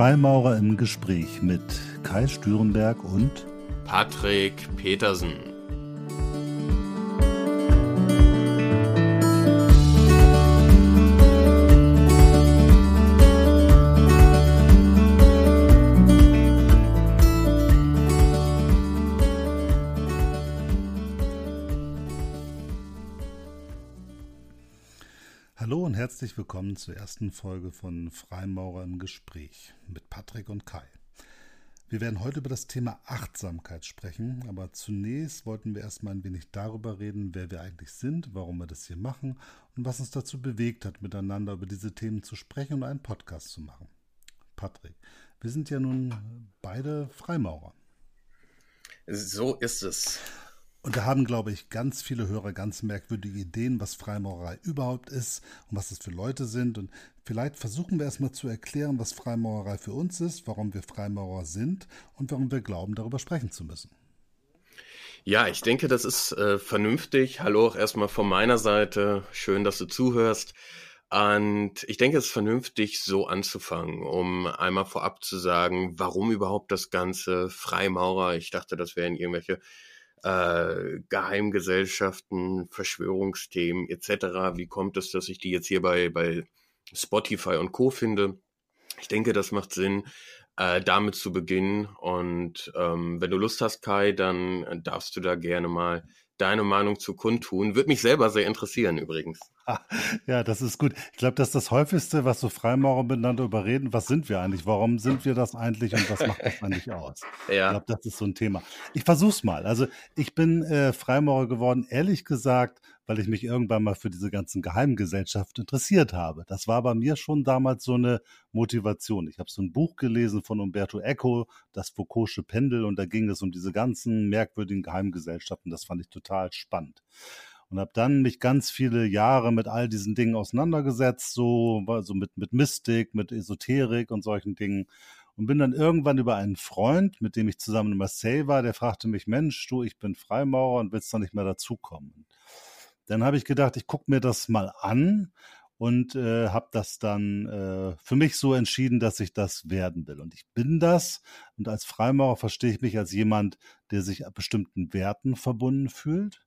Freimaurer im Gespräch mit Kai Stürenberg und Patrick Petersen. Herzlich willkommen zur ersten Folge von Freimaurer im Gespräch mit Patrick und Kai. Wir werden heute über das Thema Achtsamkeit sprechen, aber zunächst wollten wir erstmal ein wenig darüber reden, wer wir eigentlich sind, warum wir das hier machen und was uns dazu bewegt hat, miteinander über diese Themen zu sprechen und einen Podcast zu machen. Patrick, wir sind ja nun beide Freimaurer. So ist es. Und da haben, glaube ich, ganz viele Hörer ganz merkwürdige Ideen, was Freimaurerei überhaupt ist und was es für Leute sind. Und vielleicht versuchen wir erstmal zu erklären, was Freimaurerei für uns ist, warum wir Freimaurer sind und warum wir glauben, darüber sprechen zu müssen. Ja, ich denke, das ist äh, vernünftig. Hallo auch erstmal von meiner Seite. Schön, dass du zuhörst. Und ich denke, es ist vernünftig, so anzufangen, um einmal vorab zu sagen, warum überhaupt das Ganze Freimaurer. Ich dachte, das wären irgendwelche äh, Geheimgesellschaften, Verschwörungsthemen etc. Wie kommt es, dass ich die jetzt hier bei, bei Spotify und Co. finde? Ich denke, das macht Sinn, äh, damit zu beginnen. Und ähm, wenn du Lust hast, Kai, dann darfst du da gerne mal deine Meinung zu kundtun. Würde mich selber sehr interessieren übrigens. Ja, das ist gut. Ich glaube, das ist das häufigste, was so Freimaurer miteinander überreden. Was sind wir eigentlich? Warum sind wir das eigentlich und was macht das eigentlich aus? Ja. Ich glaube, das ist so ein Thema. Ich versuch's mal. Also ich bin äh, Freimaurer geworden, ehrlich gesagt, weil ich mich irgendwann mal für diese ganzen Geheimgesellschaften interessiert habe. Das war bei mir schon damals so eine Motivation. Ich habe so ein Buch gelesen von Umberto Eco, das Foucault'sche Pendel, und da ging es um diese ganzen merkwürdigen Geheimgesellschaften. Das fand ich total spannend und habe dann mich ganz viele Jahre mit all diesen Dingen auseinandergesetzt, so, so mit, mit Mystik, mit Esoterik und solchen Dingen. Und bin dann irgendwann über einen Freund, mit dem ich zusammen in Marseille war, der fragte mich, Mensch, du, ich bin Freimaurer und willst doch nicht mehr dazukommen. Dann habe ich gedacht, ich gucke mir das mal an und äh, habe das dann äh, für mich so entschieden, dass ich das werden will. Und ich bin das. Und als Freimaurer verstehe ich mich als jemand, der sich bestimmten Werten verbunden fühlt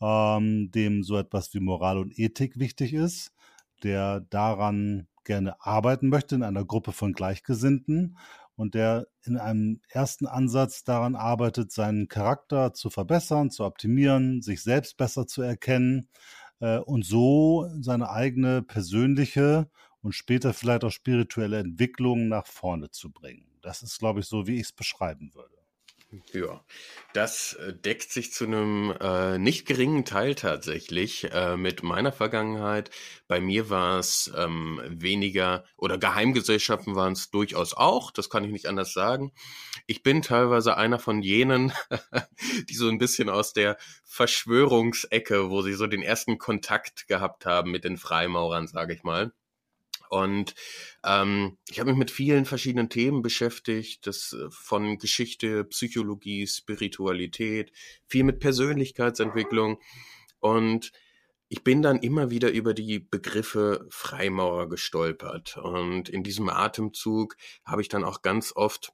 ähm, dem so etwas wie Moral und Ethik wichtig ist, der daran gerne arbeiten möchte in einer Gruppe von Gleichgesinnten und der in einem ersten Ansatz daran arbeitet, seinen Charakter zu verbessern, zu optimieren, sich selbst besser zu erkennen äh, und so seine eigene persönliche und später vielleicht auch spirituelle Entwicklung nach vorne zu bringen. Das ist, glaube ich, so, wie ich es beschreiben würde. Ja, das äh, deckt sich zu einem äh, nicht geringen Teil tatsächlich äh, mit meiner Vergangenheit. Bei mir war es ähm, weniger oder Geheimgesellschaften waren es durchaus auch, das kann ich nicht anders sagen. Ich bin teilweise einer von jenen, die so ein bisschen aus der Verschwörungsecke, wo sie so den ersten Kontakt gehabt haben mit den Freimaurern, sage ich mal. Und ähm, ich habe mich mit vielen verschiedenen Themen beschäftigt, das äh, von Geschichte, Psychologie, Spiritualität, viel mit Persönlichkeitsentwicklung. Und ich bin dann immer wieder über die Begriffe Freimaurer gestolpert. Und in diesem Atemzug habe ich dann auch ganz oft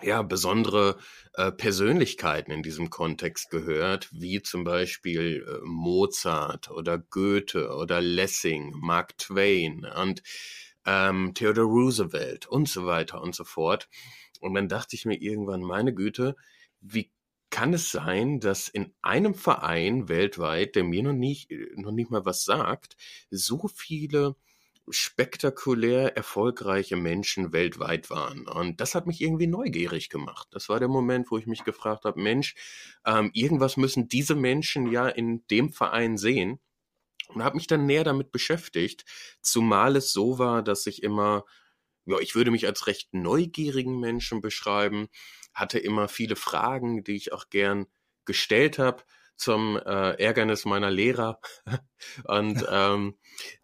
ja, besondere äh, Persönlichkeiten in diesem Kontext gehört, wie zum Beispiel äh, Mozart oder Goethe oder Lessing, Mark Twain und ähm, Theodore Roosevelt und so weiter und so fort. Und dann dachte ich mir irgendwann, meine Güte, wie kann es sein, dass in einem Verein weltweit, der mir noch nicht, noch nicht mal was sagt, so viele spektakulär erfolgreiche Menschen weltweit waren. Und das hat mich irgendwie neugierig gemacht. Das war der Moment, wo ich mich gefragt habe, Mensch, ähm, irgendwas müssen diese Menschen ja in dem Verein sehen. Und habe mich dann näher damit beschäftigt, zumal es so war, dass ich immer, ja, ich würde mich als recht neugierigen Menschen beschreiben, hatte immer viele Fragen, die ich auch gern gestellt habe zum äh, Ärgernis meiner Lehrer. Und ähm,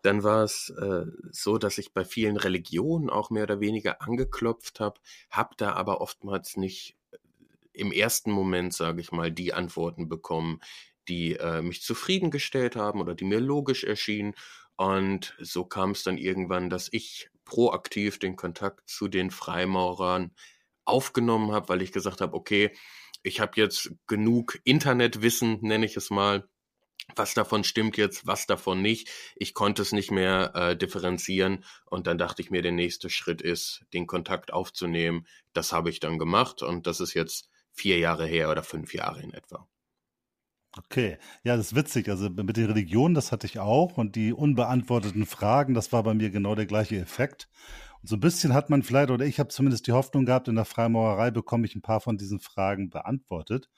dann war es äh, so, dass ich bei vielen Religionen auch mehr oder weniger angeklopft habe, habe da aber oftmals nicht äh, im ersten Moment, sage ich mal, die Antworten bekommen, die äh, mich zufriedengestellt haben oder die mir logisch erschienen. Und so kam es dann irgendwann, dass ich proaktiv den Kontakt zu den Freimaurern aufgenommen habe, weil ich gesagt habe, okay, ich habe jetzt genug Internetwissen, nenne ich es mal, was davon stimmt jetzt, was davon nicht. Ich konnte es nicht mehr äh, differenzieren und dann dachte ich mir, der nächste Schritt ist, den Kontakt aufzunehmen. Das habe ich dann gemacht und das ist jetzt vier Jahre her oder fünf Jahre in etwa. Okay, ja, das ist witzig. Also mit der Religion, das hatte ich auch und die unbeantworteten Fragen, das war bei mir genau der gleiche Effekt. Und so ein bisschen hat man vielleicht, oder ich habe zumindest die Hoffnung gehabt, in der Freimaurerei bekomme ich ein paar von diesen Fragen beantwortet.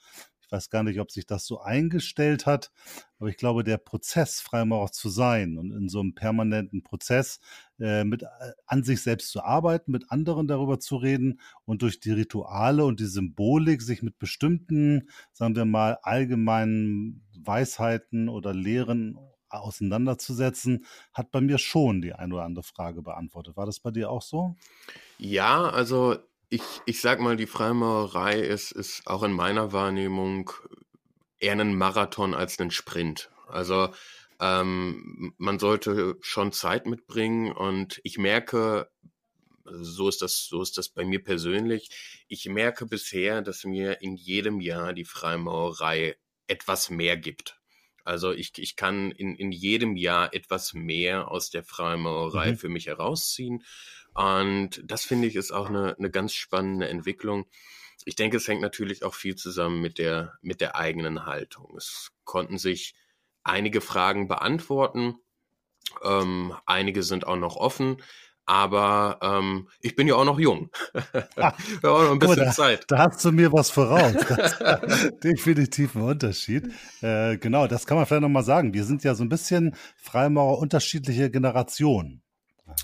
Weiß gar nicht, ob sich das so eingestellt hat, aber ich glaube, der Prozess, Freimaurer zu sein und in so einem permanenten Prozess äh, mit äh, an sich selbst zu arbeiten, mit anderen darüber zu reden und durch die Rituale und die Symbolik sich mit bestimmten, sagen wir mal, allgemeinen Weisheiten oder Lehren auseinanderzusetzen, hat bei mir schon die eine oder andere Frage beantwortet. War das bei dir auch so? Ja, also ich, ich sag mal, die Freimaurerei ist, ist auch in meiner Wahrnehmung eher ein Marathon als ein Sprint. Also ähm, man sollte schon Zeit mitbringen und ich merke, so ist das, so ist das bei mir persönlich. Ich merke bisher, dass mir in jedem Jahr die Freimaurerei etwas mehr gibt. Also ich, ich kann in, in jedem Jahr etwas mehr aus der Freimaurerei mhm. für mich herausziehen. Und das finde ich ist auch eine, eine ganz spannende Entwicklung. Ich denke, es hängt natürlich auch viel zusammen mit der, mit der eigenen Haltung. Es konnten sich einige Fragen beantworten. Ähm, einige sind auch noch offen. Aber ähm, ich bin ja auch noch jung. Ah, ja, auch noch ein bisschen da, Zeit. Da hast du mir was voraus. definitiv ein Unterschied. Äh, genau, das kann man vielleicht nochmal sagen. Wir sind ja so ein bisschen Freimaurer unterschiedliche Generationen.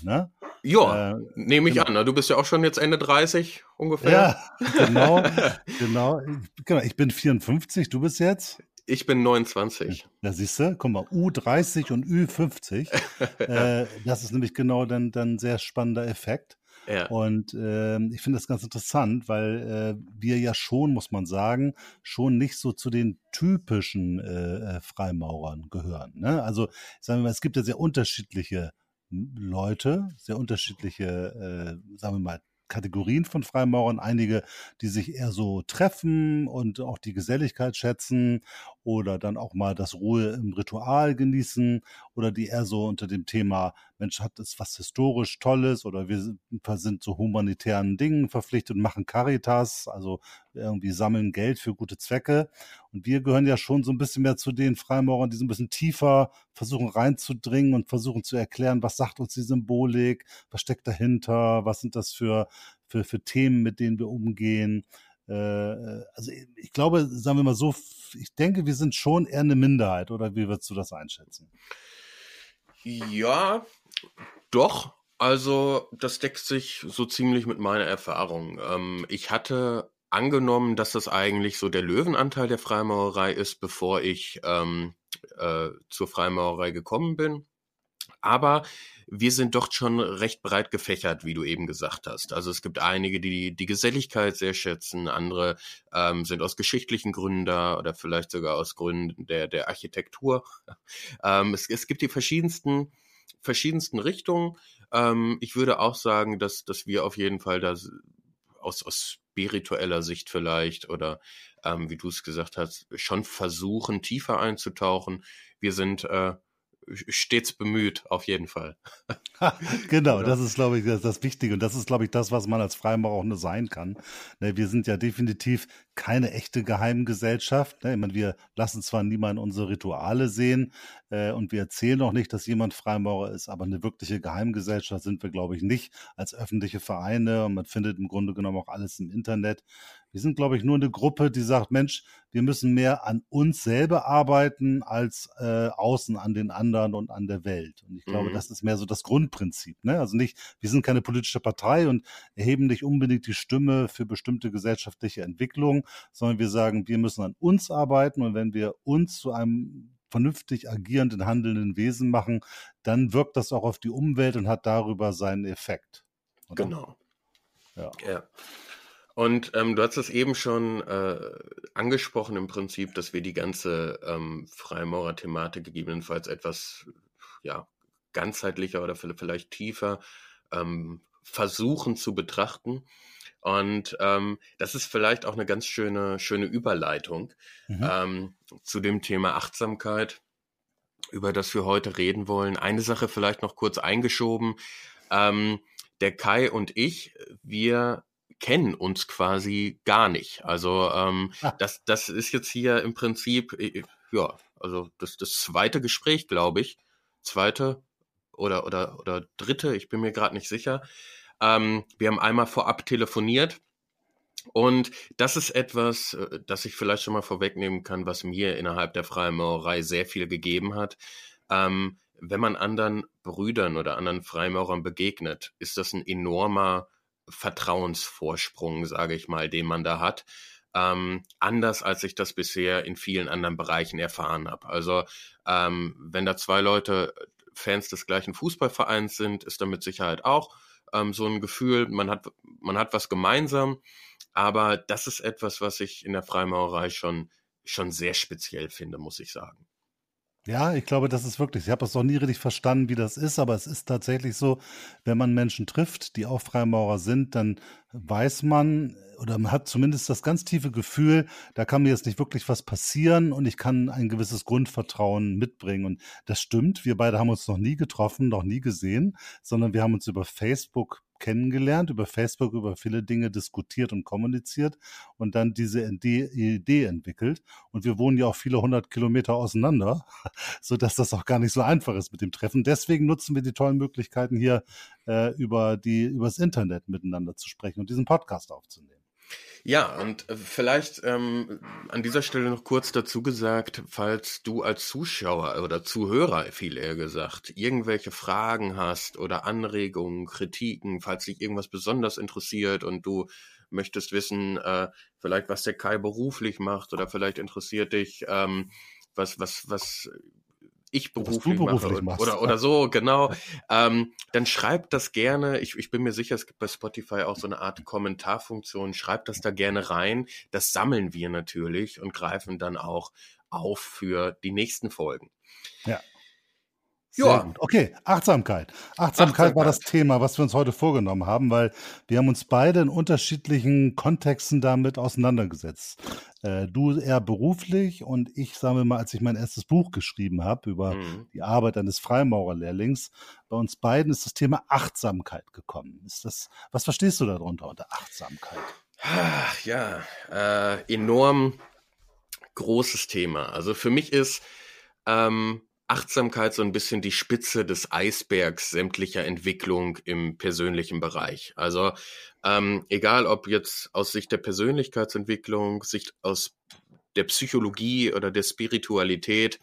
Ne? Ja, äh, nehme ich genau. an. Ne? Du bist ja auch schon jetzt Ende 30 ungefähr. Ja, genau, genau. Genau, ich bin 54, du bist jetzt? Ich bin 29. Ja, siehst du, guck mal, U30 und Ü50. äh, das ist nämlich genau dann, dann sehr spannender Effekt. Ja. Und äh, ich finde das ganz interessant, weil äh, wir ja schon, muss man sagen, schon nicht so zu den typischen äh, äh Freimaurern gehören. Ne? Also sagen wir mal, es gibt ja sehr unterschiedliche Leute, sehr unterschiedliche, äh, sagen wir mal, Kategorien von Freimaurern, einige, die sich eher so treffen und auch die Geselligkeit schätzen oder dann auch mal das Ruhe im Ritual genießen oder die eher so unter dem Thema Mensch hat es was historisch Tolles oder wir sind zu humanitären Dingen verpflichtet und machen Caritas, also irgendwie sammeln Geld für gute Zwecke. Und wir gehören ja schon so ein bisschen mehr zu den Freimaurern, die so ein bisschen tiefer versuchen reinzudringen und versuchen zu erklären, was sagt uns die Symbolik, was steckt dahinter, was sind das für, für, für Themen, mit denen wir umgehen. Äh, also ich glaube, sagen wir mal so, ich denke, wir sind schon eher eine Minderheit, oder wie würdest du das einschätzen? Ja, doch. Also das deckt sich so ziemlich mit meiner Erfahrung. Ähm, ich hatte angenommen, dass das eigentlich so der Löwenanteil der Freimaurerei ist, bevor ich ähm, äh, zur Freimaurerei gekommen bin. Aber wir sind doch schon recht breit gefächert, wie du eben gesagt hast. Also es gibt einige, die die Geselligkeit sehr schätzen, andere ähm, sind aus geschichtlichen Gründen da oder vielleicht sogar aus Gründen der, der Architektur. ähm, es, es gibt die verschiedensten, verschiedensten Richtungen. Ähm, ich würde auch sagen, dass, dass wir auf jeden Fall da aus, aus spiritueller Sicht vielleicht oder ähm, wie du es gesagt hast, schon versuchen, tiefer einzutauchen. Wir sind äh, stets bemüht, auf jeden Fall. genau, das ist, glaube ich, das, das, Wichtige. Und das ist, glaube ich, das, was man als Freimaurer auch nur sein kann. Ne, wir sind ja definitiv keine echte Geheimgesellschaft. Ne? Ich meine, wir lassen zwar niemand unsere Rituale sehen äh, und wir erzählen auch nicht, dass jemand Freimaurer ist, aber eine wirkliche Geheimgesellschaft sind wir, glaube ich, nicht als öffentliche Vereine. Und man findet im Grunde genommen auch alles im Internet. Wir sind, glaube ich, nur eine Gruppe, die sagt, Mensch, wir müssen mehr an uns selber arbeiten als äh, außen an den anderen und an der Welt. Und ich glaube, mhm. das ist mehr so das Grundprinzip. Ne? Also nicht, wir sind keine politische Partei und erheben nicht unbedingt die Stimme für bestimmte gesellschaftliche Entwicklungen, sondern wir sagen, wir müssen an uns arbeiten und wenn wir uns zu einem vernünftig agierenden, handelnden Wesen machen, dann wirkt das auch auf die Umwelt und hat darüber seinen Effekt. Oder? Genau. Ja. ja. Und ähm, du hast es eben schon äh, angesprochen im Prinzip, dass wir die ganze ähm, Freimaurer-Thematik gegebenenfalls etwas ja, ganzheitlicher oder vielleicht tiefer ähm, versuchen zu betrachten. Und ähm, das ist vielleicht auch eine ganz schöne, schöne Überleitung mhm. ähm, zu dem Thema Achtsamkeit, über das wir heute reden wollen. Eine Sache vielleicht noch kurz eingeschoben. Ähm, der Kai und ich, wir kennen uns quasi gar nicht. Also ähm, ah. das, das ist jetzt hier im Prinzip, äh, ja, also das, das zweite Gespräch, glaube ich. Zweite oder, oder, oder dritte, ich bin mir gerade nicht sicher. Ähm, wir haben einmal vorab telefoniert. Und das ist etwas, äh, das ich vielleicht schon mal vorwegnehmen kann, was mir innerhalb der Freimaurerei sehr viel gegeben hat. Ähm, wenn man anderen Brüdern oder anderen Freimaurern begegnet, ist das ein enormer Vertrauensvorsprung, sage ich mal, den man da hat. Ähm, anders als ich das bisher in vielen anderen Bereichen erfahren habe. Also ähm, wenn da zwei Leute Fans des gleichen Fußballvereins sind, ist da mit Sicherheit auch ähm, so ein Gefühl, man hat, man hat was gemeinsam. Aber das ist etwas, was ich in der Freimaurerei schon, schon sehr speziell finde, muss ich sagen. Ja, ich glaube, das ist wirklich. Ich habe es noch nie richtig verstanden, wie das ist, aber es ist tatsächlich so, wenn man Menschen trifft, die auch Freimaurer sind, dann weiß man oder man hat zumindest das ganz tiefe Gefühl, da kann mir jetzt nicht wirklich was passieren und ich kann ein gewisses Grundvertrauen mitbringen. Und das stimmt. Wir beide haben uns noch nie getroffen, noch nie gesehen, sondern wir haben uns über Facebook kennengelernt, über Facebook über viele Dinge diskutiert und kommuniziert und dann diese Idee entwickelt. Und wir wohnen ja auch viele hundert Kilometer auseinander, so dass das auch gar nicht so einfach ist mit dem Treffen. Deswegen nutzen wir die tollen Möglichkeiten hier äh, über die übers Internet miteinander zu sprechen und diesen Podcast aufzunehmen. Ja, und äh, vielleicht ähm, an dieser Stelle noch kurz dazu gesagt, falls du als Zuschauer oder Zuhörer, viel eher gesagt, irgendwelche Fragen hast oder Anregungen, Kritiken, falls dich irgendwas besonders interessiert und du möchtest wissen, äh, vielleicht was der Kai beruflich macht oder vielleicht interessiert dich, ähm, was, was, was ich beruflich, beruflich mache oder, oder so, genau, ähm, dann schreibt das gerne. Ich, ich bin mir sicher, es gibt bei Spotify auch so eine Art Kommentarfunktion. Schreibt das da gerne rein. Das sammeln wir natürlich und greifen dann auch auf für die nächsten Folgen. Ja. Ja. Okay, Achtsamkeit. Achtsamkeit. Achtsamkeit war das Thema, was wir uns heute vorgenommen haben, weil wir haben uns beide in unterschiedlichen Kontexten damit auseinandergesetzt. Äh, du eher beruflich und ich, sagen wir mal, als ich mein erstes Buch geschrieben habe über mhm. die Arbeit eines Freimaurerlehrlings, bei uns beiden ist das Thema Achtsamkeit gekommen. Ist das, was verstehst du darunter unter Achtsamkeit? Ach, ja, äh, enorm großes Thema. Also für mich ist ähm, Achtsamkeit so ein bisschen die Spitze des Eisbergs sämtlicher Entwicklung im persönlichen Bereich. Also ähm, egal ob jetzt aus Sicht der Persönlichkeitsentwicklung, Sicht aus der Psychologie oder der Spiritualität,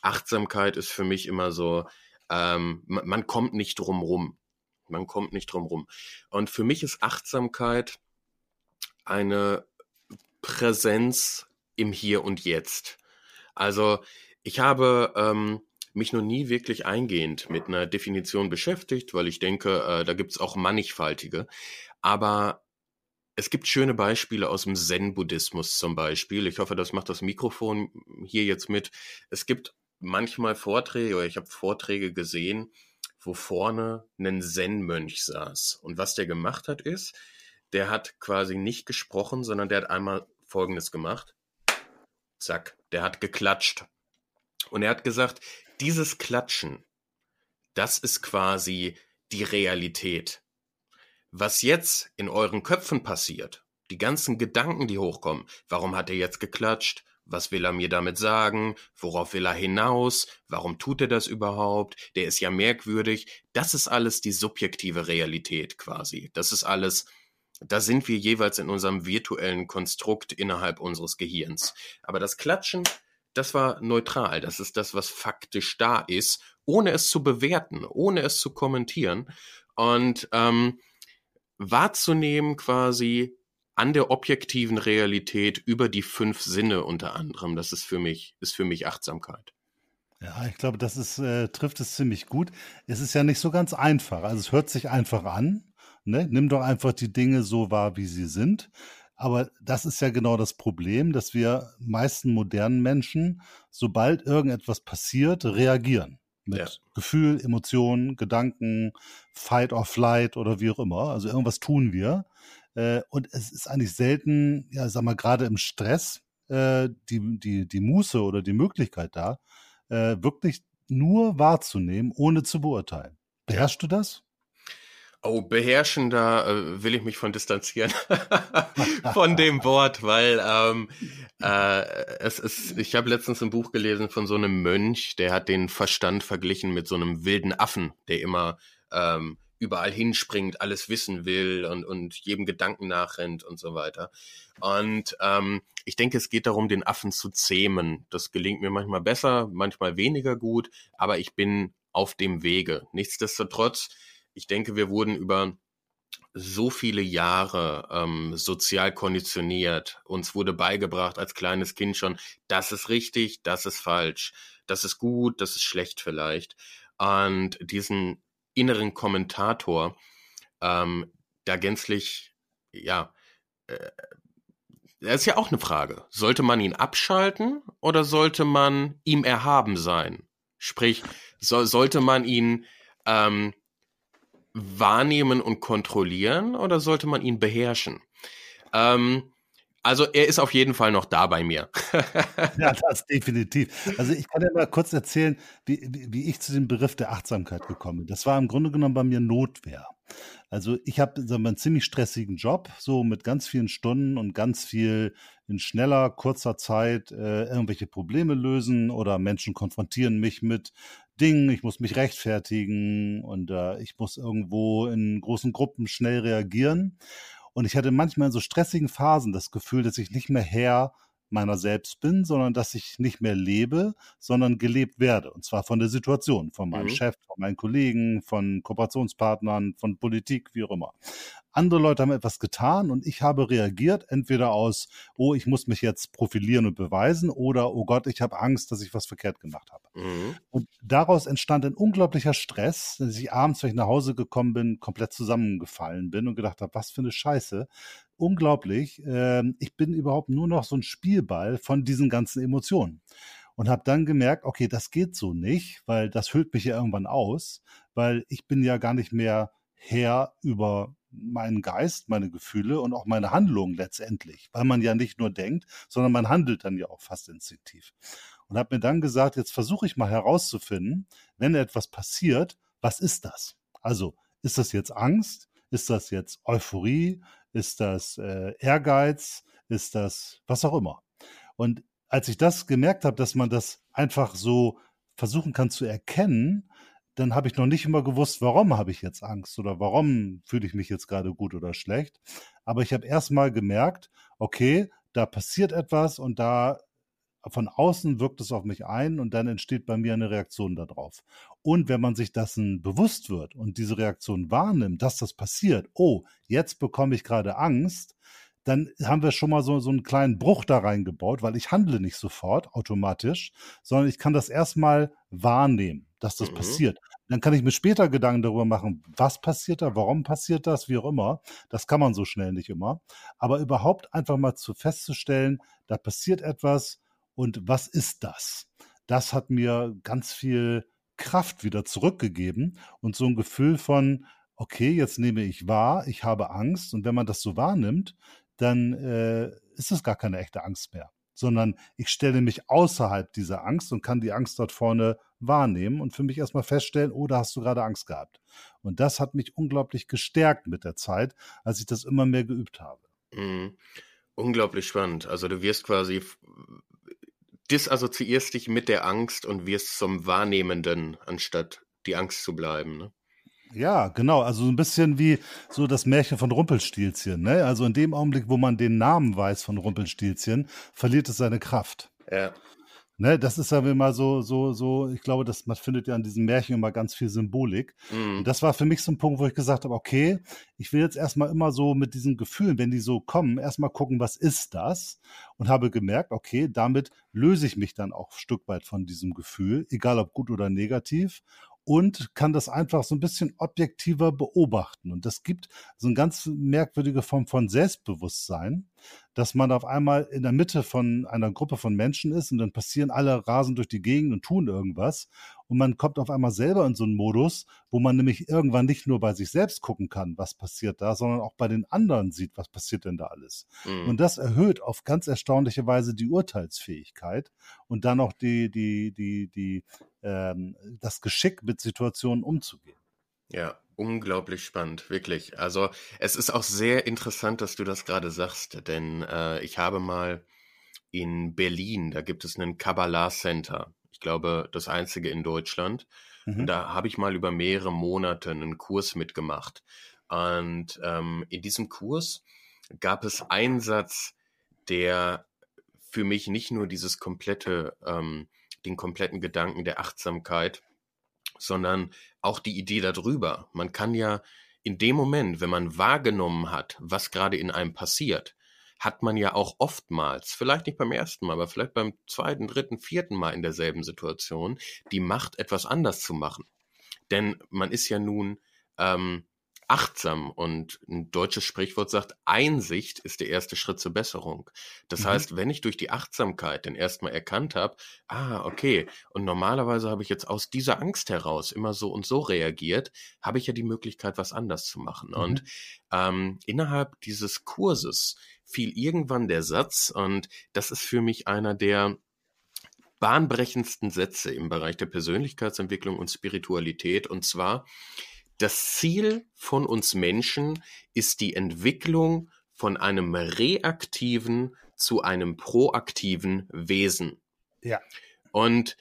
Achtsamkeit ist für mich immer so, ähm, man, kommt nicht drum rum. Man kommt nicht drum rum. Und für mich ist Achtsamkeit eine Präsenz im Hier und Jetzt. Also ich habe ähm, mich noch nie wirklich eingehend mit einer Definition beschäftigt, weil ich denke, äh, da gibt es auch mannigfaltige. Aber es gibt schöne Beispiele aus dem Zen-Buddhismus zum Beispiel. Ich hoffe, das macht das Mikrofon hier jetzt mit. Es gibt manchmal Vorträge, oder ich habe Vorträge gesehen, wo vorne ein Zen-Mönch saß. Und was der gemacht hat, ist, der hat quasi nicht gesprochen, sondern der hat einmal Folgendes gemacht. Zack, der hat geklatscht. Und er hat gesagt, dieses Klatschen, das ist quasi die Realität. Was jetzt in euren Köpfen passiert, die ganzen Gedanken, die hochkommen, warum hat er jetzt geklatscht? Was will er mir damit sagen? Worauf will er hinaus? Warum tut er das überhaupt? Der ist ja merkwürdig. Das ist alles die subjektive Realität quasi. Das ist alles, da sind wir jeweils in unserem virtuellen Konstrukt innerhalb unseres Gehirns. Aber das Klatschen, das war neutral. Das ist das, was faktisch da ist, ohne es zu bewerten, ohne es zu kommentieren und ähm, wahrzunehmen quasi an der objektiven Realität über die fünf Sinne unter anderem. Das ist für mich, ist für mich Achtsamkeit. Ja, ich glaube, das ist, äh, trifft es ziemlich gut. Es ist ja nicht so ganz einfach. Also es hört sich einfach an. Ne? Nimm doch einfach die Dinge so wahr, wie sie sind. Aber das ist ja genau das Problem, dass wir meisten modernen Menschen, sobald irgendetwas passiert, reagieren. mit ja. Gefühl, Emotionen, Gedanken, Fight or Flight oder wie auch immer. Also irgendwas tun wir. Äh, und es ist eigentlich selten, ja, sag mal, gerade im Stress, äh, die, die, die Muße oder die Möglichkeit da, äh, wirklich nur wahrzunehmen, ohne zu beurteilen. Beherrschst du das? Oh, beherrschen, da äh, will ich mich von distanzieren von dem Wort, weil ähm, äh, es ist, ich habe letztens ein Buch gelesen von so einem Mönch, der hat den Verstand verglichen mit so einem wilden Affen, der immer ähm, überall hinspringt, alles wissen will und, und jedem Gedanken nachrennt und so weiter. Und ähm, ich denke, es geht darum, den Affen zu zähmen. Das gelingt mir manchmal besser, manchmal weniger gut, aber ich bin auf dem Wege. Nichtsdestotrotz, ich denke, wir wurden über so viele Jahre ähm, sozial konditioniert. Uns wurde beigebracht als kleines Kind schon, das ist richtig, das ist falsch, das ist gut, das ist schlecht vielleicht. Und diesen inneren Kommentator ähm, da gänzlich, ja, äh, das ist ja auch eine Frage. Sollte man ihn abschalten oder sollte man ihm erhaben sein? Sprich, so, sollte man ihn ähm, wahrnehmen und kontrollieren oder sollte man ihn beherrschen? Ähm, also er ist auf jeden Fall noch da bei mir. ja, das definitiv. Also ich kann ja mal kurz erzählen, wie, wie ich zu dem Begriff der Achtsamkeit gekommen bin. Das war im Grunde genommen bei mir Notwehr. Also ich habe so einen ziemlich stressigen Job, so mit ganz vielen Stunden und ganz viel in schneller, kurzer Zeit äh, irgendwelche Probleme lösen oder Menschen konfrontieren mich mit Dingen, ich muss mich rechtfertigen und äh, ich muss irgendwo in großen Gruppen schnell reagieren. Und ich hatte manchmal in so stressigen Phasen das Gefühl, dass ich nicht mehr Herr meiner selbst bin, sondern dass ich nicht mehr lebe, sondern gelebt werde. Und zwar von der Situation, von meinem mhm. Chef, von meinen Kollegen, von Kooperationspartnern, von Politik, wie auch immer. Andere Leute haben etwas getan und ich habe reagiert, entweder aus, oh, ich muss mich jetzt profilieren und beweisen oder, oh Gott, ich habe Angst, dass ich was verkehrt gemacht habe. Mhm. Und daraus entstand ein unglaublicher Stress, dass ich abends, wenn ich nach Hause gekommen bin, komplett zusammengefallen bin und gedacht habe, was für eine Scheiße. Unglaublich. Äh, ich bin überhaupt nur noch so ein Spielball von diesen ganzen Emotionen und habe dann gemerkt, okay, das geht so nicht, weil das hüllt mich ja irgendwann aus, weil ich bin ja gar nicht mehr Herr über meinen Geist, meine Gefühle und auch meine Handlungen letztendlich, weil man ja nicht nur denkt, sondern man handelt dann ja auch fast instinktiv. Und habe mir dann gesagt, jetzt versuche ich mal herauszufinden, wenn etwas passiert, was ist das? Also ist das jetzt Angst? Ist das jetzt Euphorie? Ist das äh, Ehrgeiz? Ist das was auch immer? Und als ich das gemerkt habe, dass man das einfach so versuchen kann zu erkennen, dann habe ich noch nicht immer gewusst, warum habe ich jetzt Angst oder warum fühle ich mich jetzt gerade gut oder schlecht. Aber ich habe erst mal gemerkt, okay, da passiert etwas und da von außen wirkt es auf mich ein und dann entsteht bei mir eine Reaktion darauf. Und wenn man sich dessen bewusst wird und diese Reaktion wahrnimmt, dass das passiert, oh, jetzt bekomme ich gerade Angst, dann haben wir schon mal so, so einen kleinen Bruch da reingebaut, weil ich handle nicht sofort automatisch, sondern ich kann das erstmal wahrnehmen, dass das mhm. passiert. Dann kann ich mir später Gedanken darüber machen, was passiert da, warum passiert das, wie auch immer. Das kann man so schnell nicht immer. Aber überhaupt einfach mal zu festzustellen, da passiert etwas und was ist das? Das hat mir ganz viel Kraft wieder zurückgegeben und so ein Gefühl von, okay, jetzt nehme ich wahr, ich habe Angst und wenn man das so wahrnimmt, dann äh, ist es gar keine echte Angst mehr, sondern ich stelle mich außerhalb dieser Angst und kann die Angst dort vorne wahrnehmen und für mich erstmal feststellen, oh, da hast du gerade Angst gehabt. Und das hat mich unglaublich gestärkt mit der Zeit, als ich das immer mehr geübt habe. Mhm. Unglaublich spannend. Also du wirst quasi disassoziierst dich mit der Angst und wirst zum Wahrnehmenden, anstatt die Angst zu bleiben. Ne? Ja, genau. Also ein bisschen wie so das Märchen von Rumpelstilzchen. Ne? Also in dem Augenblick, wo man den Namen weiß von Rumpelstilzchen, verliert es seine Kraft. Ja. Ne, das ist ja immer so, so, so, ich glaube, dass man findet ja an diesem Märchen immer ganz viel Symbolik. Mhm. Und das war für mich so ein Punkt, wo ich gesagt habe, okay, ich will jetzt erstmal immer so mit diesen Gefühlen, wenn die so kommen, erstmal gucken, was ist das? Und habe gemerkt, okay, damit löse ich mich dann auch ein Stück weit von diesem Gefühl, egal ob gut oder negativ und kann das einfach so ein bisschen objektiver beobachten. Und das gibt so eine ganz merkwürdige Form von Selbstbewusstsein, dass man auf einmal in der Mitte von einer Gruppe von Menschen ist und dann passieren alle rasen durch die Gegend und tun irgendwas und man kommt auf einmal selber in so einen Modus, wo man nämlich irgendwann nicht nur bei sich selbst gucken kann, was passiert da, sondern auch bei den anderen sieht, was passiert denn da alles. Mhm. Und das erhöht auf ganz erstaunliche Weise die Urteilsfähigkeit und dann auch die, die, die, die, ähm, das Geschick, mit Situationen umzugehen. Ja, unglaublich spannend, wirklich. Also es ist auch sehr interessant, dass du das gerade sagst, denn äh, ich habe mal in Berlin, da gibt es einen Kabbalah Center. Ich glaube, das einzige in Deutschland. Mhm. Da habe ich mal über mehrere Monate einen Kurs mitgemacht. Und ähm, in diesem Kurs gab es einen Satz, der für mich nicht nur dieses komplette, ähm, den kompletten Gedanken der Achtsamkeit sondern auch die Idee darüber. Man kann ja in dem Moment, wenn man wahrgenommen hat, was gerade in einem passiert, hat man ja auch oftmals, vielleicht nicht beim ersten Mal, aber vielleicht beim zweiten, dritten, vierten Mal in derselben Situation, die Macht, etwas anders zu machen. Denn man ist ja nun ähm, achtsam und ein deutsches Sprichwort sagt, Einsicht ist der erste Schritt zur Besserung. Das mhm. heißt, wenn ich durch die Achtsamkeit dann erstmal erkannt habe, ah, okay, und normalerweise habe ich jetzt aus dieser Angst heraus immer so und so reagiert, habe ich ja die Möglichkeit, was anders zu machen. Mhm. Und ähm, innerhalb dieses Kurses fiel irgendwann der Satz, und das ist für mich einer der bahnbrechendsten Sätze im Bereich der Persönlichkeitsentwicklung und Spiritualität, und zwar, das Ziel von uns Menschen ist die Entwicklung von einem reaktiven zu einem proaktiven Wesen. Ja. Und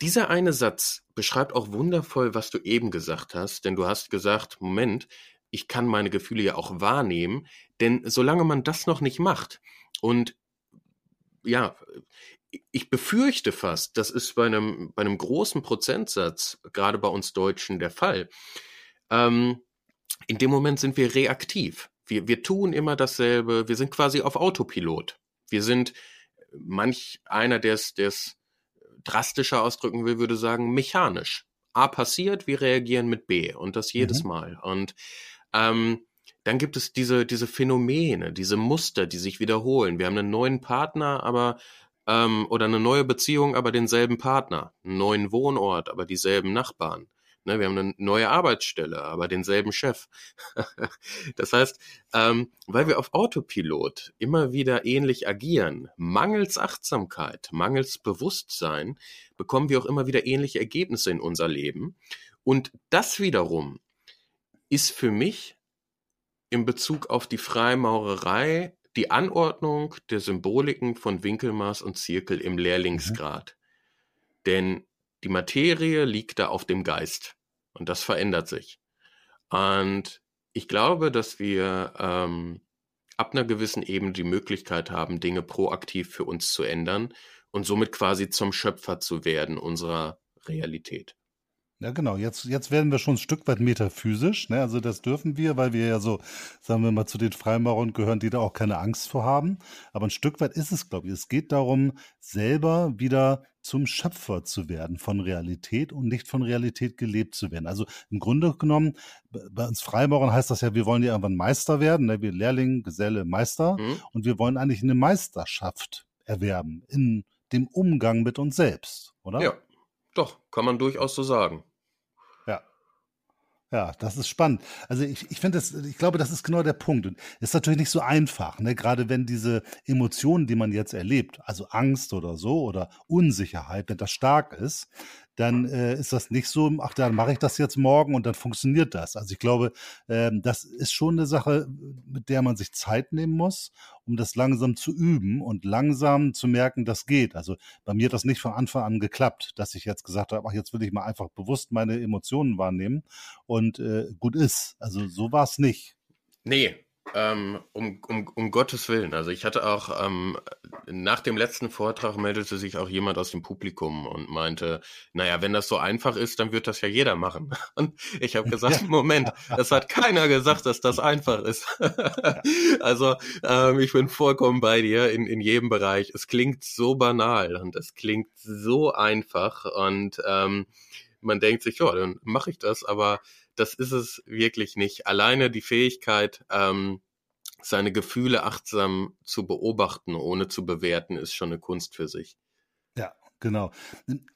dieser eine Satz beschreibt auch wundervoll, was du eben gesagt hast, denn du hast gesagt, Moment, ich kann meine Gefühle ja auch wahrnehmen, denn solange man das noch nicht macht und ja, ich befürchte fast, das ist bei einem, bei einem großen Prozentsatz, gerade bei uns Deutschen, der Fall, ähm, in dem Moment sind wir reaktiv. Wir, wir tun immer dasselbe. Wir sind quasi auf Autopilot. Wir sind manch einer, der es drastischer ausdrücken will, würde sagen, mechanisch. A passiert, wir reagieren mit B und das jedes mhm. Mal. Und ähm, dann gibt es diese, diese Phänomene, diese Muster, die sich wiederholen. Wir haben einen neuen Partner, aber ähm, oder eine neue Beziehung, aber denselben Partner, einen neuen Wohnort, aber dieselben Nachbarn. Ne, wir haben eine neue Arbeitsstelle, aber denselben Chef. das heißt, ähm, weil wir auf Autopilot immer wieder ähnlich agieren, mangels Achtsamkeit, mangels Bewusstsein, bekommen wir auch immer wieder ähnliche Ergebnisse in unser Leben. Und das wiederum ist für mich in Bezug auf die Freimaurerei die Anordnung der Symboliken von Winkelmaß und Zirkel im Lehrlingsgrad. Mhm. Denn die Materie liegt da auf dem Geist und das verändert sich. Und ich glaube, dass wir ähm, ab einer gewissen Ebene die Möglichkeit haben, Dinge proaktiv für uns zu ändern und somit quasi zum Schöpfer zu werden unserer Realität. Ja, genau. Jetzt, jetzt werden wir schon ein Stück weit metaphysisch. Ne? Also das dürfen wir, weil wir ja so, sagen wir mal, zu den Freimaurern gehören, die da auch keine Angst vor haben. Aber ein Stück weit ist es, glaube ich. Es geht darum, selber wieder zum Schöpfer zu werden von Realität und nicht von Realität gelebt zu werden. Also im Grunde genommen, bei uns Freimaurern heißt das ja, wir wollen ja irgendwann Meister werden, ne? wir Lehrling, Geselle, Meister. Mhm. Und wir wollen eigentlich eine Meisterschaft erwerben in dem Umgang mit uns selbst, oder? Ja, doch, kann man durchaus so sagen. Ja, das ist spannend. Also ich, ich finde das, ich glaube, das ist genau der Punkt. Und ist natürlich nicht so einfach, ne? Gerade wenn diese Emotionen, die man jetzt erlebt, also Angst oder so oder Unsicherheit, wenn das stark ist, dann äh, ist das nicht so, ach, dann mache ich das jetzt morgen und dann funktioniert das. Also ich glaube, ähm, das ist schon eine Sache, mit der man sich Zeit nehmen muss, um das langsam zu üben und langsam zu merken, das geht. Also bei mir hat das nicht von Anfang an geklappt, dass ich jetzt gesagt habe, ach, jetzt will ich mal einfach bewusst meine Emotionen wahrnehmen und äh, gut ist. Also so war es nicht. Nee, ähm, um, um, um Gottes Willen. Also ich hatte auch, ähm, nach dem letzten Vortrag meldete sich auch jemand aus dem Publikum und meinte, naja, wenn das so einfach ist, dann wird das ja jeder machen. Und ich habe gesagt, Moment, das hat keiner gesagt, dass das einfach ist. also ähm, ich bin vollkommen bei dir in, in jedem Bereich. Es klingt so banal und es klingt so einfach und ähm, man denkt sich, ja, dann mache ich das, aber das ist es wirklich nicht. Alleine die Fähigkeit, ähm, seine Gefühle achtsam zu beobachten, ohne zu bewerten, ist schon eine Kunst für sich. Ja, genau.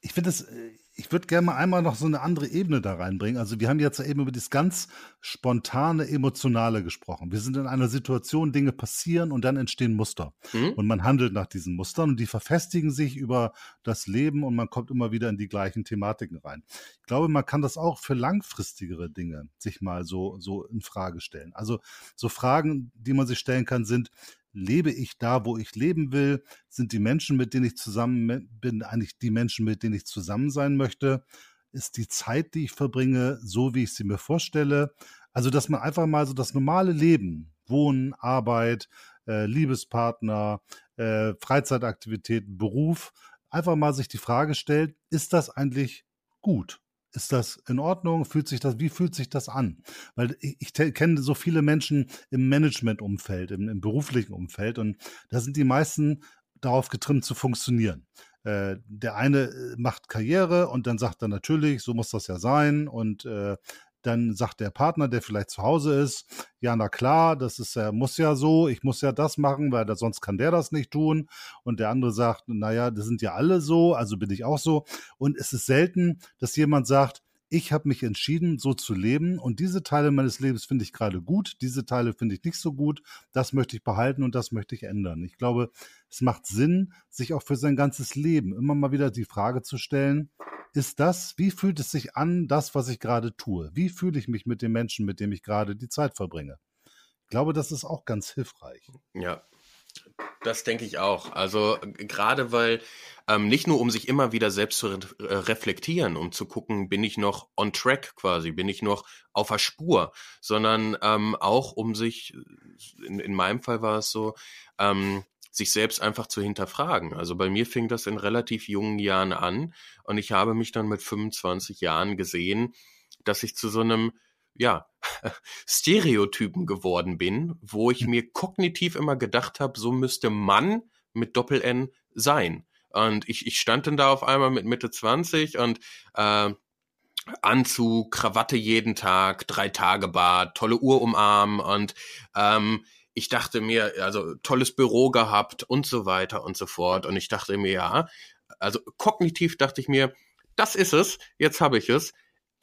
Ich finde es äh, ich würde gerne mal einmal noch so eine andere Ebene da reinbringen. Also wir haben jetzt eben über das ganz spontane, emotionale gesprochen. Wir sind in einer Situation, Dinge passieren und dann entstehen Muster. Mhm. Und man handelt nach diesen Mustern und die verfestigen sich über das Leben und man kommt immer wieder in die gleichen Thematiken rein. Ich glaube, man kann das auch für langfristigere Dinge sich mal so, so in Frage stellen. Also so Fragen, die man sich stellen kann, sind, lebe ich da, wo ich leben will? Sind die Menschen, mit denen ich zusammen bin, eigentlich die Menschen, mit denen ich zusammen sein möchte? Ist die Zeit, die ich verbringe, so, wie ich sie mir vorstelle? Also, dass man einfach mal so das normale Leben, Wohnen, Arbeit, äh, Liebespartner, äh, Freizeitaktivitäten, Beruf, einfach mal sich die Frage stellt, ist das eigentlich gut? Ist das in Ordnung? Fühlt sich das, wie fühlt sich das an? Weil ich, ich kenne so viele Menschen im Managementumfeld, im, im beruflichen Umfeld und da sind die meisten darauf getrimmt zu funktionieren. Äh, der eine äh, macht Karriere und dann sagt er natürlich, so muss das ja sein und äh, dann sagt der Partner, der vielleicht zu Hause ist, ja, na klar, das ist ja, muss ja so, ich muss ja das machen, weil da, sonst kann der das nicht tun. Und der andere sagt, naja, das sind ja alle so, also bin ich auch so. Und es ist selten, dass jemand sagt, ich habe mich entschieden, so zu leben und diese Teile meines Lebens finde ich gerade gut, diese Teile finde ich nicht so gut, das möchte ich behalten und das möchte ich ändern. Ich glaube, es macht Sinn, sich auch für sein ganzes Leben immer mal wieder die Frage zu stellen, ist das, wie fühlt es sich an, das, was ich gerade tue? Wie fühle ich mich mit dem Menschen, mit dem ich gerade die Zeit verbringe? Ich glaube, das ist auch ganz hilfreich. Ja, das denke ich auch. Also gerade weil ähm, nicht nur um sich immer wieder selbst zu re äh, reflektieren, um zu gucken, bin ich noch on track quasi, bin ich noch auf der Spur, sondern ähm, auch um sich, in, in meinem Fall war es so, ähm, sich selbst einfach zu hinterfragen. Also bei mir fing das in relativ jungen Jahren an und ich habe mich dann mit 25 Jahren gesehen, dass ich zu so einem ja, Stereotypen geworden bin, wo ich mir kognitiv immer gedacht habe, so müsste Mann mit Doppel-N sein. Und ich, ich stand dann da auf einmal mit Mitte 20 und äh, Anzug, Krawatte jeden Tag, drei Tage Bart, tolle Uhr umarmen und ähm, ich dachte mir, also tolles Büro gehabt und so weiter und so fort. Und ich dachte mir, ja, also kognitiv dachte ich mir, das ist es, jetzt habe ich es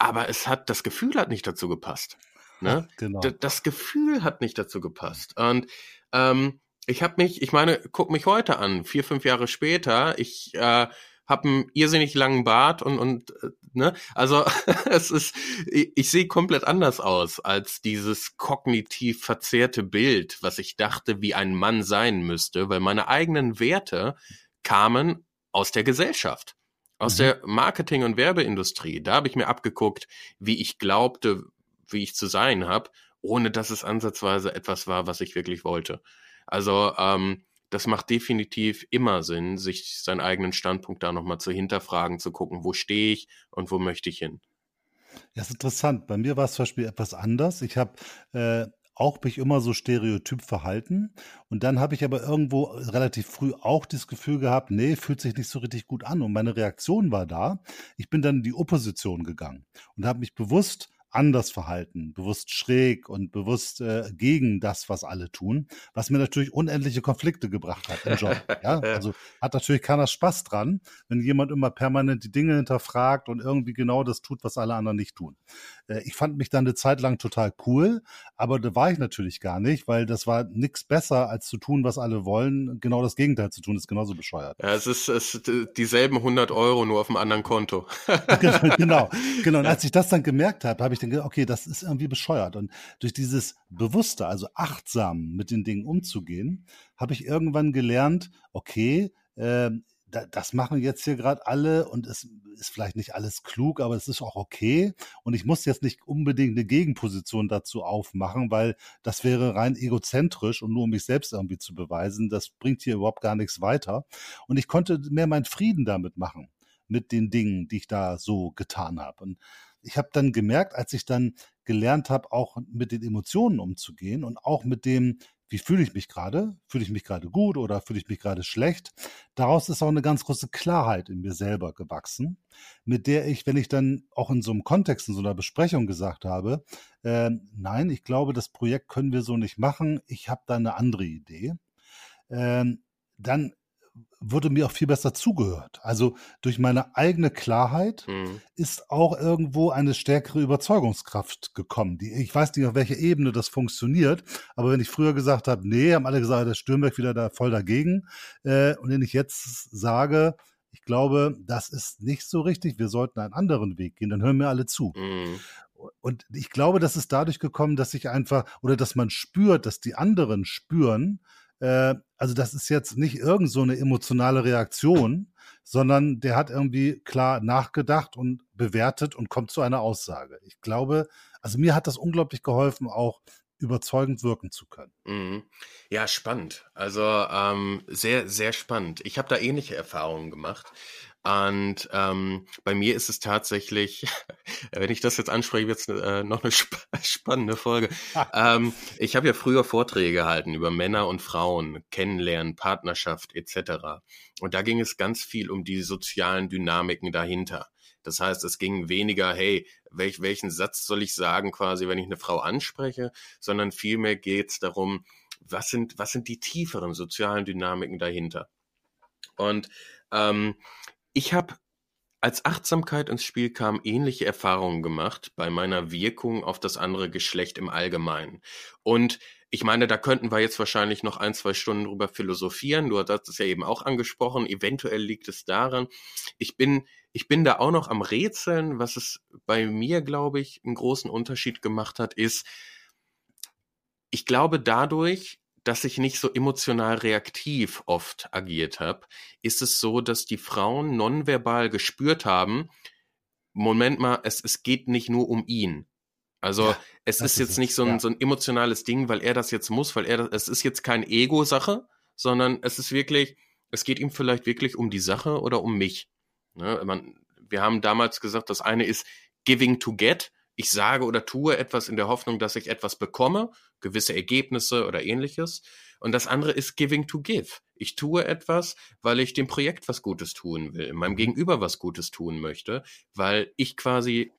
aber es hat, das Gefühl hat nicht dazu gepasst. Ne? genau. das Gefühl hat nicht dazu gepasst. Und ähm, ich habe mich, ich meine, guck mich heute an, vier, fünf Jahre später, ich äh, habe einen irrsinnig langen Bart und, und äh, ne, also es ist, ich, ich sehe komplett anders aus als dieses kognitiv verzerrte Bild, was ich dachte, wie ein Mann sein müsste, weil meine eigenen Werte kamen aus der Gesellschaft. Aus mhm. der Marketing- und Werbeindustrie, da habe ich mir abgeguckt, wie ich glaubte, wie ich zu sein habe, ohne dass es ansatzweise etwas war, was ich wirklich wollte. Also ähm, das macht definitiv immer Sinn, sich seinen eigenen Standpunkt da nochmal zu hinterfragen, zu gucken, wo stehe ich und wo möchte ich hin. Ja, ist interessant. Bei mir war es zum Beispiel etwas anders. Ich habe äh, auch mich immer so stereotyp verhalten. Und dann habe ich aber irgendwo relativ früh auch das Gefühl gehabt, nee, fühlt sich nicht so richtig gut an. Und meine Reaktion war da. Ich bin dann in die Opposition gegangen und habe mich bewusst anders verhalten, bewusst schräg und bewusst äh, gegen das, was alle tun, was mir natürlich unendliche Konflikte gebracht hat im Job. Ja? Also hat natürlich keiner Spaß dran, wenn jemand immer permanent die Dinge hinterfragt und irgendwie genau das tut, was alle anderen nicht tun. Äh, ich fand mich dann eine Zeit lang total cool, aber da war ich natürlich gar nicht, weil das war nichts besser, als zu tun, was alle wollen. Genau das Gegenteil zu tun, ist genauso bescheuert. Ja, es ist, es ist dieselben 100 Euro, nur auf einem anderen Konto. genau, genau. Und als ich das dann gemerkt habe, habe ich dann gedacht, okay, das ist irgendwie bescheuert. Und durch dieses Bewusste, also achtsam mit den Dingen umzugehen, habe ich irgendwann gelernt, okay, äh, das machen jetzt hier gerade alle und es ist vielleicht nicht alles klug, aber es ist auch okay. Und ich muss jetzt nicht unbedingt eine Gegenposition dazu aufmachen, weil das wäre rein egozentrisch und nur um mich selbst irgendwie zu beweisen. Das bringt hier überhaupt gar nichts weiter. Und ich konnte mehr meinen Frieden damit machen, mit den Dingen, die ich da so getan habe. Und ich habe dann gemerkt, als ich dann gelernt habe, auch mit den Emotionen umzugehen und auch mit dem, wie fühle ich mich gerade? Fühle ich mich gerade gut oder fühle ich mich gerade schlecht? Daraus ist auch eine ganz große Klarheit in mir selber gewachsen, mit der ich, wenn ich dann auch in so einem Kontext, in so einer Besprechung gesagt habe, äh, nein, ich glaube, das Projekt können wir so nicht machen, ich habe da eine andere Idee, äh, dann wurde mir auch viel besser zugehört. Also durch meine eigene Klarheit mhm. ist auch irgendwo eine stärkere Überzeugungskraft gekommen. Die, ich weiß nicht, auf welcher Ebene das funktioniert, aber wenn ich früher gesagt habe, nee, haben alle gesagt, der Stürmberg wieder da voll dagegen. Äh, und wenn ich jetzt sage, ich glaube, das ist nicht so richtig, wir sollten einen anderen Weg gehen, dann hören mir alle zu. Mhm. Und ich glaube, das ist dadurch gekommen, dass ich einfach, oder dass man spürt, dass die anderen spüren, äh, also das ist jetzt nicht irgend so eine emotionale Reaktion, sondern der hat irgendwie klar nachgedacht und bewertet und kommt zu einer Aussage. Ich glaube, also mir hat das unglaublich geholfen, auch überzeugend wirken zu können. Mhm. Ja, spannend. Also ähm, sehr, sehr spannend. Ich habe da ähnliche Erfahrungen gemacht. Und ähm, bei mir ist es tatsächlich, wenn ich das jetzt anspreche, wird es äh, noch eine sp spannende Folge. ähm, ich habe ja früher Vorträge gehalten über Männer und Frauen, Kennenlernen, Partnerschaft etc. Und da ging es ganz viel um die sozialen Dynamiken dahinter. Das heißt, es ging weniger, hey, welch, welchen Satz soll ich sagen, quasi, wenn ich eine Frau anspreche, sondern vielmehr geht es darum, was sind, was sind die tieferen sozialen Dynamiken dahinter? Und ähm, ich habe, als Achtsamkeit ins Spiel kam, ähnliche Erfahrungen gemacht bei meiner Wirkung auf das andere Geschlecht im Allgemeinen. Und ich meine, da könnten wir jetzt wahrscheinlich noch ein, zwei Stunden drüber philosophieren. Du hast es ja eben auch angesprochen. Eventuell liegt es daran. Ich bin, ich bin da auch noch am Rätseln. Was es bei mir, glaube ich, einen großen Unterschied gemacht hat, ist, ich glaube, dadurch, dass ich nicht so emotional reaktiv oft agiert habe, ist es so, dass die Frauen nonverbal gespürt haben, Moment mal, es, es geht nicht nur um ihn. Also ja, es ist jetzt ist nicht so ein, ja. so ein emotionales Ding, weil er das jetzt muss, weil er das, es ist jetzt keine Ego-Sache, sondern es ist wirklich, es geht ihm vielleicht wirklich um die Sache oder um mich. Ne? Man, wir haben damals gesagt, das eine ist giving to get ich sage oder tue etwas in der Hoffnung, dass ich etwas bekomme, gewisse Ergebnisse oder ähnliches. Und das andere ist Giving to Give. Ich tue etwas, weil ich dem Projekt was Gutes tun will, meinem Gegenüber was Gutes tun möchte, weil ich quasi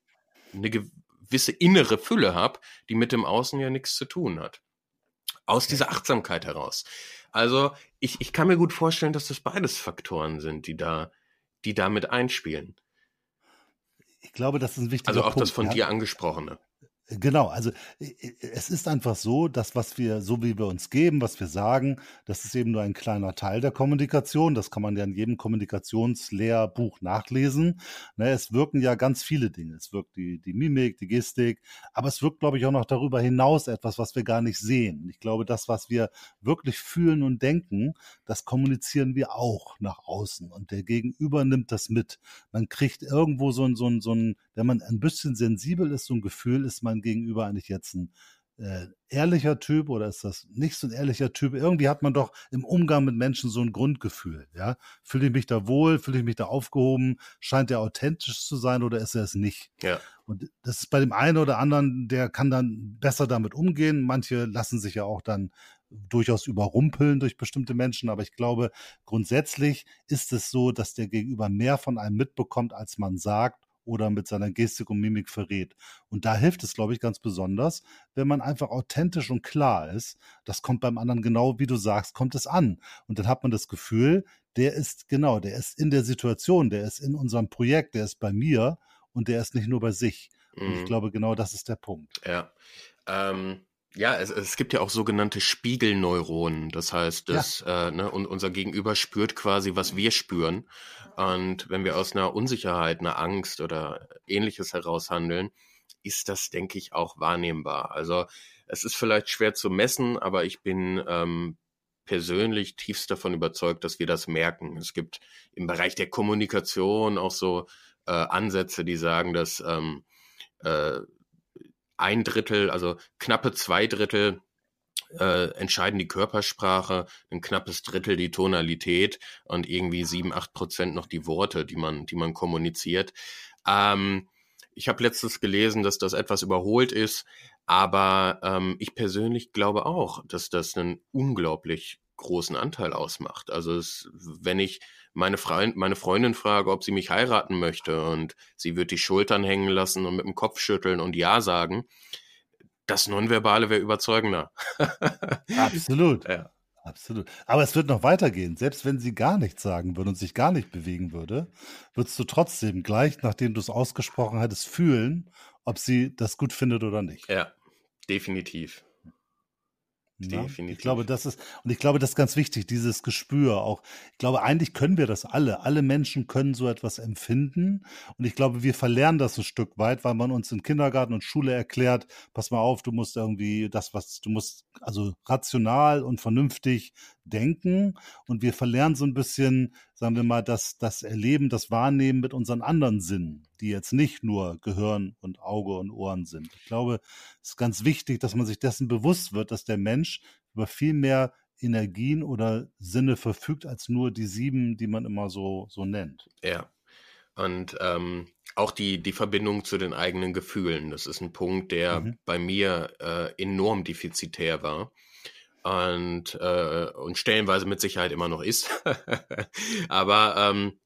eine gewisse innere Fülle habe, die mit dem Außen ja nichts zu tun hat. Aus dieser Achtsamkeit heraus. Also ich, ich kann mir gut vorstellen, dass das beides Faktoren sind, die da, die da mit einspielen. Ich glaube, das ist ein wichtiger Also auch Punkt, das von ja. dir angesprochene. Genau, also es ist einfach so, dass was wir, so wie wir uns geben, was wir sagen, das ist eben nur ein kleiner Teil der Kommunikation. Das kann man ja in jedem Kommunikationslehrbuch nachlesen. Ne, es wirken ja ganz viele Dinge. Es wirkt die, die Mimik, die Gestik, aber es wirkt, glaube ich, auch noch darüber hinaus etwas, was wir gar nicht sehen. Ich glaube, das, was wir wirklich fühlen und denken, das kommunizieren wir auch nach außen und der Gegenüber nimmt das mit. Man kriegt irgendwo so ein, so ein, so ein, wenn man ein bisschen sensibel ist, so ein Gefühl, ist man gegenüber eigentlich jetzt ein äh, ehrlicher Typ oder ist das nicht so ein ehrlicher Typ? Irgendwie hat man doch im Umgang mit Menschen so ein Grundgefühl, ja? Fühle ich mich da wohl, fühle ich mich da aufgehoben, scheint er authentisch zu sein oder ist er es nicht? Ja. Und das ist bei dem einen oder anderen, der kann dann besser damit umgehen. Manche lassen sich ja auch dann durchaus überrumpeln durch bestimmte Menschen, aber ich glaube, grundsätzlich ist es so, dass der Gegenüber mehr von einem mitbekommt, als man sagt oder mit seiner Gestik und Mimik verrät. Und da hilft es, glaube ich, ganz besonders, wenn man einfach authentisch und klar ist. Das kommt beim anderen genau, wie du sagst, kommt es an. Und dann hat man das Gefühl, der ist genau, der ist in der Situation, der ist in unserem Projekt, der ist bei mir und der ist nicht nur bei sich. Und ich mhm. glaube, genau das ist der Punkt. Ja. Ähm ja, es, es gibt ja auch sogenannte Spiegelneuronen. Das heißt, dass ja. äh, ne, und unser Gegenüber spürt quasi, was wir spüren. Und wenn wir aus einer Unsicherheit, einer Angst oder ähnliches heraus handeln, ist das, denke ich, auch wahrnehmbar. Also es ist vielleicht schwer zu messen, aber ich bin ähm, persönlich tiefst davon überzeugt, dass wir das merken. Es gibt im Bereich der Kommunikation auch so äh, Ansätze, die sagen, dass ähm, äh, ein Drittel, also knappe zwei Drittel äh, entscheiden die Körpersprache, ein knappes Drittel die Tonalität und irgendwie sieben, acht Prozent noch die Worte, die man, die man kommuniziert. Ähm, Ich habe letztens gelesen, dass das etwas überholt ist, aber ähm, ich persönlich glaube auch, dass das einen unglaublich großen Anteil ausmacht. Also es, wenn ich meine, Freund, meine Freundin frage, ob sie mich heiraten möchte und sie wird die Schultern hängen lassen und mit dem Kopf schütteln und Ja sagen, das Nonverbale wäre überzeugender. Absolut. Ja. Absolut. Aber es wird noch weitergehen. Selbst wenn sie gar nichts sagen würde und sich gar nicht bewegen würde, würdest du trotzdem gleich, nachdem du es ausgesprochen hattest, fühlen, ob sie das gut findet oder nicht. Ja, definitiv. Ja, ich glaube, das ist, und ich glaube, das ist ganz wichtig, dieses Gespür auch. Ich glaube, eigentlich können wir das alle. Alle Menschen können so etwas empfinden. Und ich glaube, wir verlernen das ein Stück weit, weil man uns in Kindergarten und Schule erklärt, pass mal auf, du musst irgendwie das, was, du musst also rational und vernünftig denken. Und wir verlernen so ein bisschen, sagen wir mal, das, das Erleben, das Wahrnehmen mit unseren anderen Sinnen, die jetzt nicht nur Gehirn und Auge und Ohren sind. Ich glaube, es ist ganz wichtig, dass man sich dessen bewusst wird, dass der Mensch über viel mehr Energien oder Sinne verfügt als nur die sieben, die man immer so, so nennt. Ja. Und ähm, auch die, die Verbindung zu den eigenen Gefühlen, das ist ein Punkt, der mhm. bei mir äh, enorm defizitär war und, äh, und stellenweise mit Sicherheit immer noch ist. Aber ähm,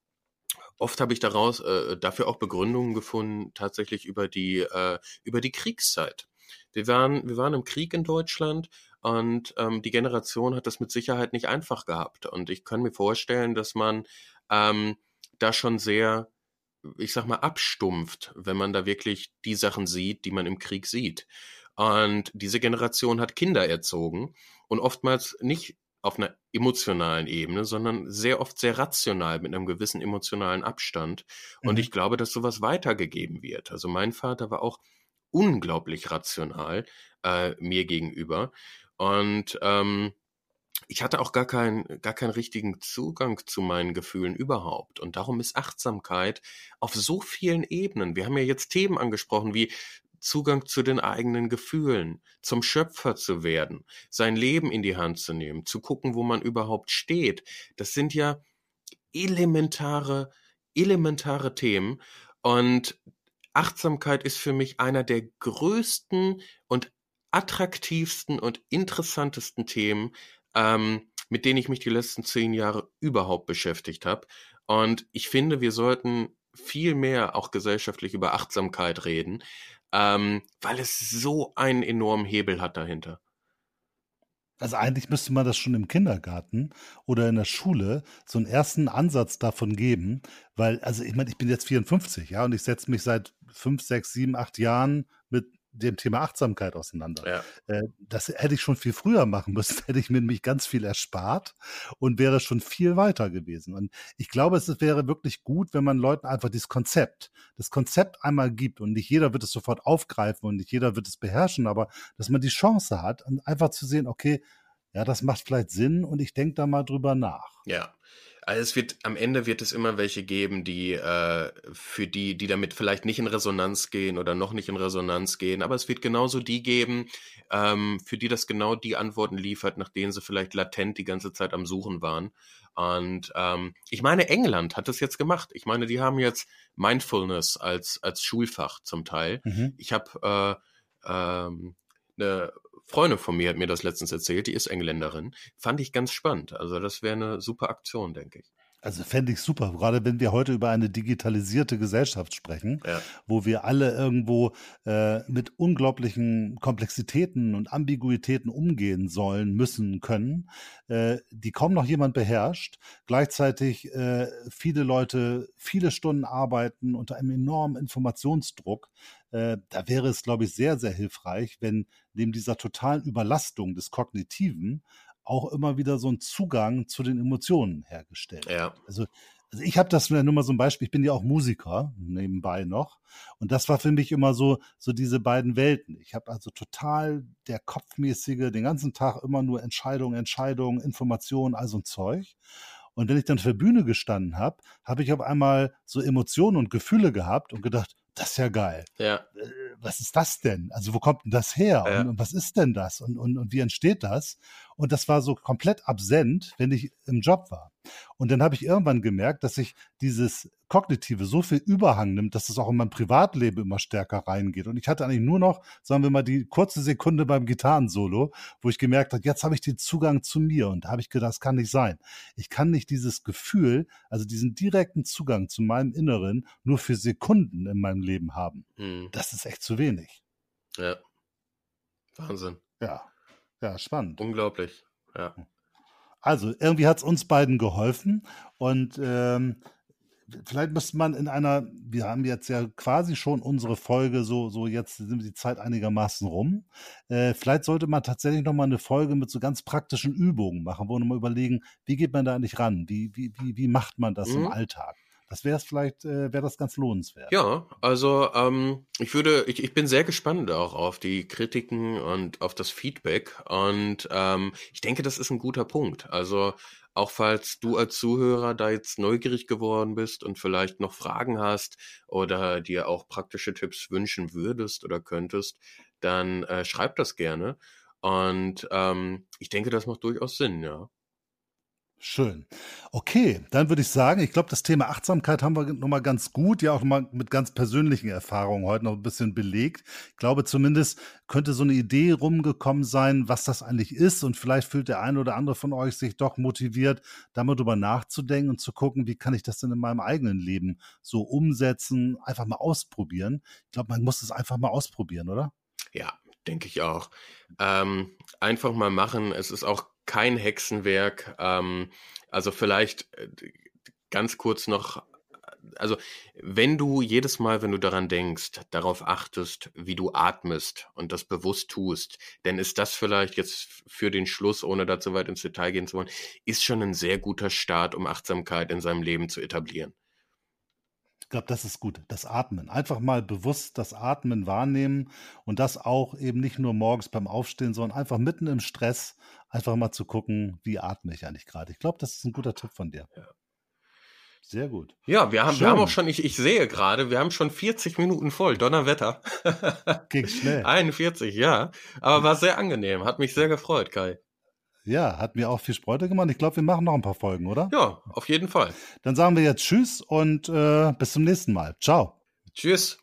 oft habe ich daraus äh, dafür auch Begründungen gefunden, tatsächlich über die, äh, über die Kriegszeit. Wir waren, wir waren im Krieg in Deutschland und ähm, die Generation hat das mit Sicherheit nicht einfach gehabt. Und ich kann mir vorstellen, dass man ähm, da schon sehr ich sag mal, abstumpft, wenn man da wirklich die Sachen sieht, die man im Krieg sieht. Und diese Generation hat Kinder erzogen und oftmals nicht auf einer emotionalen Ebene, sondern sehr oft sehr rational mit einem gewissen emotionalen Abstand. Und mhm. ich glaube, dass sowas weitergegeben wird. Also mein Vater war auch unglaublich rational äh, mir gegenüber. Und ähm, ich hatte auch gar keinen, gar keinen richtigen Zugang zu meinen Gefühlen überhaupt. Und darum ist Achtsamkeit auf so vielen Ebenen. Wir haben ja jetzt Themen angesprochen wie Zugang zu den eigenen Gefühlen, zum Schöpfer zu werden, sein Leben in die Hand zu nehmen, zu gucken, wo man überhaupt steht. Das sind ja elementare, elementare Themen. Und Achtsamkeit ist für mich einer der größten und attraktivsten und interessantesten Themen, ähm, mit denen ich mich die letzten zehn Jahre überhaupt beschäftigt habe. Und ich finde, wir sollten viel mehr auch gesellschaftlich über Achtsamkeit reden, ähm, weil es so einen enormen Hebel hat dahinter. Also eigentlich müsste man das schon im Kindergarten oder in der Schule so einen ersten Ansatz davon geben, weil, also ich meine, ich bin jetzt 54, ja, und ich setze mich seit fünf, sechs, sieben, acht Jahren dem Thema Achtsamkeit auseinander. Ja. Äh, das hätte ich schon viel früher machen müssen, hätte ich mir nämlich ganz viel erspart und wäre schon viel weiter gewesen. Und ich glaube, es wäre wirklich gut, wenn man Leuten einfach dieses Konzept, das Konzept einmal gibt und nicht jeder wird es sofort aufgreifen und nicht jeder wird es beherrschen, aber dass man die Chance hat, einfach zu sehen, okay, ja, das macht vielleicht Sinn und ich denke da mal drüber nach. Ja. Also es wird, am Ende wird es immer welche geben, die äh, für die, die damit vielleicht nicht in Resonanz gehen oder noch nicht in Resonanz gehen, aber es wird genauso die geben, ähm, für die das genau die Antworten liefert, nach denen sie vielleicht latent die ganze Zeit am Suchen waren. Und ähm, ich meine, England hat das jetzt gemacht. Ich meine, die haben jetzt Mindfulness als, als Schulfach zum Teil. Mhm. Ich habe äh, ähm, eine Freundin von mir hat mir das letztens erzählt, die ist Engländerin. Fand ich ganz spannend. Also das wäre eine super Aktion, denke ich. Also fände ich super, gerade wenn wir heute über eine digitalisierte Gesellschaft sprechen, ja. wo wir alle irgendwo äh, mit unglaublichen Komplexitäten und Ambiguitäten umgehen sollen, müssen, können, äh, die kaum noch jemand beherrscht, gleichzeitig äh, viele Leute viele Stunden arbeiten unter einem enormen Informationsdruck. Äh, da wäre es, glaube ich, sehr, sehr hilfreich, wenn neben dieser totalen Überlastung des Kognitiven auch immer wieder so ein Zugang zu den Emotionen hergestellt. Ja. Also, also ich habe das nur mal so ein Beispiel, ich bin ja auch Musiker nebenbei noch und das war für mich immer so so diese beiden Welten. Ich habe also total der kopfmäßige, den ganzen Tag immer nur Entscheidungen, Entscheidungen, Informationen, also ein Zeug. Und wenn ich dann für Bühne gestanden habe, habe ich auf einmal so Emotionen und Gefühle gehabt und gedacht, das ist ja geil. Ja. Äh, was ist das denn? Also wo kommt denn das her? Ja. Und, und, was ist denn das? Und, und, und wie entsteht das? Und das war so komplett absent, wenn ich im Job war. Und dann habe ich irgendwann gemerkt, dass ich dieses Kognitive so viel Überhang nimmt, dass es auch in mein Privatleben immer stärker reingeht. Und ich hatte eigentlich nur noch, sagen wir mal, die kurze Sekunde beim Gitarrensolo, wo ich gemerkt habe, jetzt habe ich den Zugang zu mir. Und da habe ich gedacht, das kann nicht sein. Ich kann nicht dieses Gefühl, also diesen direkten Zugang zu meinem Inneren nur für Sekunden in meinem Leben haben. Hm. Das ist echt zu wenig. Ja. Wahnsinn. Ja. Ja, spannend. Unglaublich. Ja. Also, irgendwie hat es uns beiden geholfen und ähm, vielleicht müsste man in einer, wir haben jetzt ja quasi schon unsere Folge, so, so jetzt sind die Zeit einigermaßen rum. Äh, vielleicht sollte man tatsächlich nochmal eine Folge mit so ganz praktischen Übungen machen, wo wir nochmal überlegen, wie geht man da eigentlich ran? Wie, wie, wie, wie macht man das mhm. im Alltag? Das wäre es vielleicht, äh, wäre das ganz lohnenswert. Ja, also ähm, ich würde, ich, ich bin sehr gespannt auch auf die Kritiken und auf das Feedback. Und ähm, ich denke, das ist ein guter Punkt. Also auch falls du als Zuhörer da jetzt neugierig geworden bist und vielleicht noch Fragen hast oder dir auch praktische Tipps wünschen würdest oder könntest, dann äh, schreib das gerne. Und ähm, ich denke, das macht durchaus Sinn, ja. Schön. Okay, dann würde ich sagen, ich glaube, das Thema Achtsamkeit haben wir nochmal ganz gut, ja auch nochmal mit ganz persönlichen Erfahrungen heute noch ein bisschen belegt. Ich glaube zumindest könnte so eine Idee rumgekommen sein, was das eigentlich ist und vielleicht fühlt der eine oder andere von euch sich doch motiviert, da mal drüber nachzudenken und zu gucken, wie kann ich das denn in meinem eigenen Leben so umsetzen, einfach mal ausprobieren. Ich glaube, man muss es einfach mal ausprobieren, oder? Ja, denke ich auch. Ähm, einfach mal machen. Es ist auch kein Hexenwerk. Ähm, also vielleicht äh, ganz kurz noch, also wenn du jedes Mal, wenn du daran denkst, darauf achtest, wie du atmest und das bewusst tust, dann ist das vielleicht jetzt für den Schluss, ohne dazu weit ins Detail gehen zu wollen, ist schon ein sehr guter Start, um Achtsamkeit in seinem Leben zu etablieren. Ich glaube, das ist gut. Das Atmen. Einfach mal bewusst das Atmen wahrnehmen und das auch eben nicht nur morgens beim Aufstehen, sondern einfach mitten im Stress einfach mal zu gucken, wie atme ich eigentlich gerade. Ich glaube, das ist ein guter Tipp von dir. Ja. Sehr gut. Ja, wir haben, wir haben auch schon, ich, ich sehe gerade, wir haben schon 40 Minuten voll. Donnerwetter. Ging schnell. 41, ja. Aber war sehr angenehm. Hat mich sehr gefreut, Kai. Ja, hat mir auch viel Freude gemacht. Ich glaube, wir machen noch ein paar Folgen, oder? Ja, auf jeden Fall. Dann sagen wir jetzt Tschüss und äh, bis zum nächsten Mal. Ciao. Tschüss.